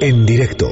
En directo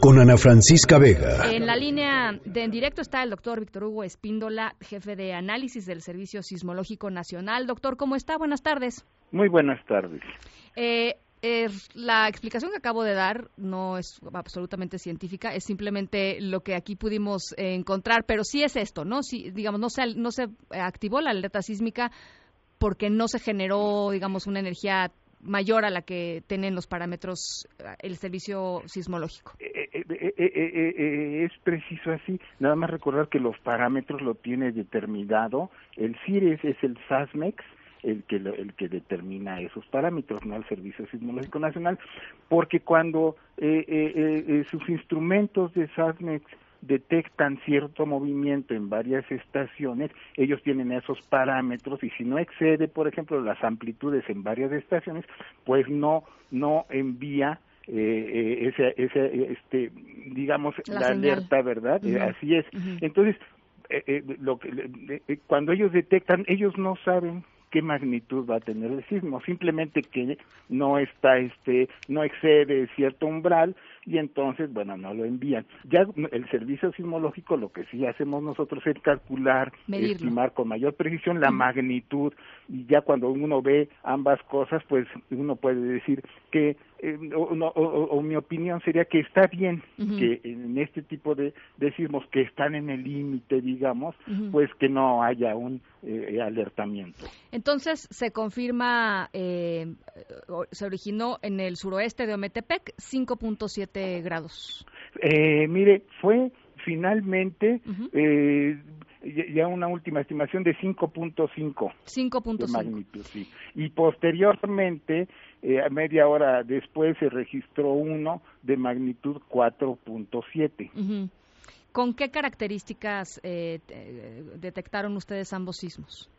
con Ana Francisca Vega. En la línea de en directo está el doctor Víctor Hugo Espíndola, jefe de análisis del Servicio Sismológico Nacional. Doctor, ¿cómo está? Buenas tardes. Muy buenas tardes. Eh, la explicación que acabo de dar no es absolutamente científica, es simplemente lo que aquí pudimos encontrar, pero sí es esto, ¿no? Si, digamos, no se, no se activó la alerta sísmica porque no se generó, digamos, una energía mayor a la que tienen los parámetros eh, el servicio sismológico. Eh, eh, es preciso así. Nada más recordar que los parámetros lo tiene determinado. El CIRES es el SASMEX, el que el que determina esos parámetros, no el Servicio Sismológico Nacional, porque cuando sus instrumentos de SASMEX detectan cierto movimiento en varias estaciones, ellos tienen esos parámetros y si no excede, por ejemplo, las amplitudes en varias estaciones, pues no no envía eh, eh ese, ese, este, digamos, la, alerta, ¿verdad? Así es. Entonces, eh, eh, lo que, cuando ellos detectan, ellos no saben qué magnitud va a tener el sismo, simplemente que no está este no excede cierto umbral y entonces bueno no lo envían. Ya el servicio sismológico lo que sí hacemos nosotros es calcular, estimar con mayor precisión la magnitud y ya cuando uno ve ambas cosas pues uno puede decir que eh, o, mi opinión sería que está bien que en este tipo de, de, sismos que están en el límite, digamos, pues que no haya un eh, alertamiento. Entonces, se confirma, eh, se originó en el suroeste de Ometepec, 5.7 grados. mire, fue finalmente ya una última estimación de 5.5 5.5 magnitud, sí. Y posteriormente, eh, media hora después, se registró uno de magnitud 4.7. ¿Con qué características eh, detectaron ustedes ambos sismos?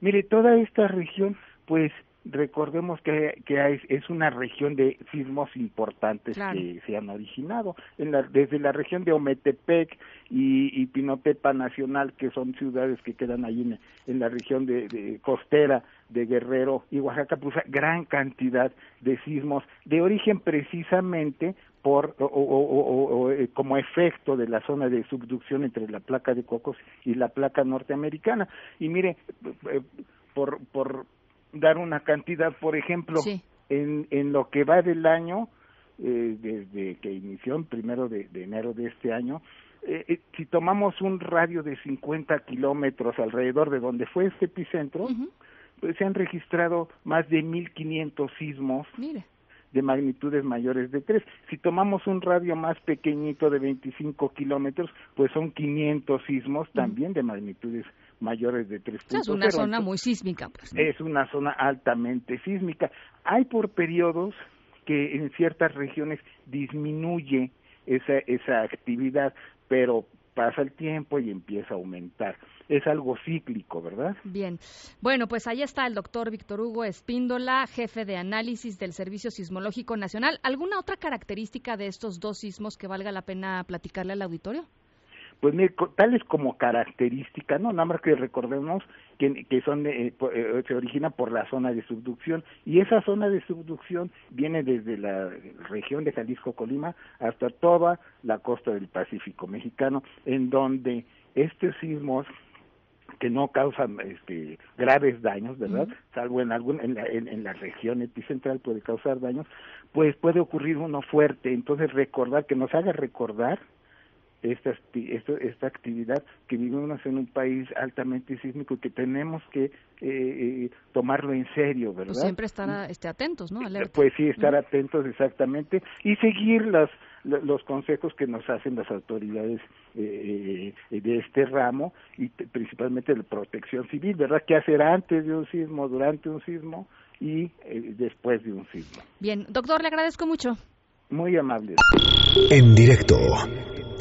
Mire, toda esta región, pues recordemos que, que es una región de sismos importantes que se han originado. En la, desde la región de Ometepec y, Pinotepa Nacional que son ciudades que quedan ahí en, la región de, costera de Guerrero y Oaxaca pues gran cantidad de sismos de origen precisamente por o, eh, como efecto de la zona de subducción entre la placa de Cocos y la placa norteamericana. Y mire eh, por por dar una cantidad, por ejemplo, en, en lo que va del año, eh, desde que inició el primero de, enero de este año, eh, eh, si tomamos un radio de 50 kilómetros alrededor de donde fue este epicentro, pues se han registrado más de 1.500 sismos de magnitudes mayores de 3. Si tomamos un radio más pequeñito de 25 kilómetros, pues son 500 sismos también de magnitudes mayores de 3 Es una zona muy sísmica. Pues, Es una zona altamente sísmica. Hay por periodos que en ciertas regiones disminuye esa, esa actividad, pero pasa el tiempo y empieza a aumentar. Es algo cíclico, ¿verdad? Bien. Bueno, pues ahí está el doctor Víctor Hugo Espíndola, jefe de análisis del Servicio Sismológico Nacional. ¿Alguna otra característica de estos dos sismos que valga la pena platicarle al auditorio? Pues tales como característica, no, nada más que recordemos que, que son eh, eh, se origina por la zona de subducción y esa zona de subducción viene desde la región de Jalisco Colima hasta toda la costa del Pacífico mexicano, en donde estos sismos que no causan este, graves daños, ¿verdad? Salvo en algún en la, en la región epicentral puede causar daños, pues puede ocurrir uno fuerte. Entonces recordar que nos haga recordar esta, esta actividad que vivimos en un país altamente sísmico y que tenemos que eh, eh, tomarlo en serio, ¿verdad? Pues siempre estar este, atentos, ¿no? Pues sí, estar atentos exactamente y seguir las, los consejos que nos hacen las autoridades eh, de este ramo y principalmente de protección civil, ¿verdad? ¿Qué hacer antes de un sismo, durante un sismo y después de un sismo? Bien, doctor, le agradezco mucho. Muy amable. En directo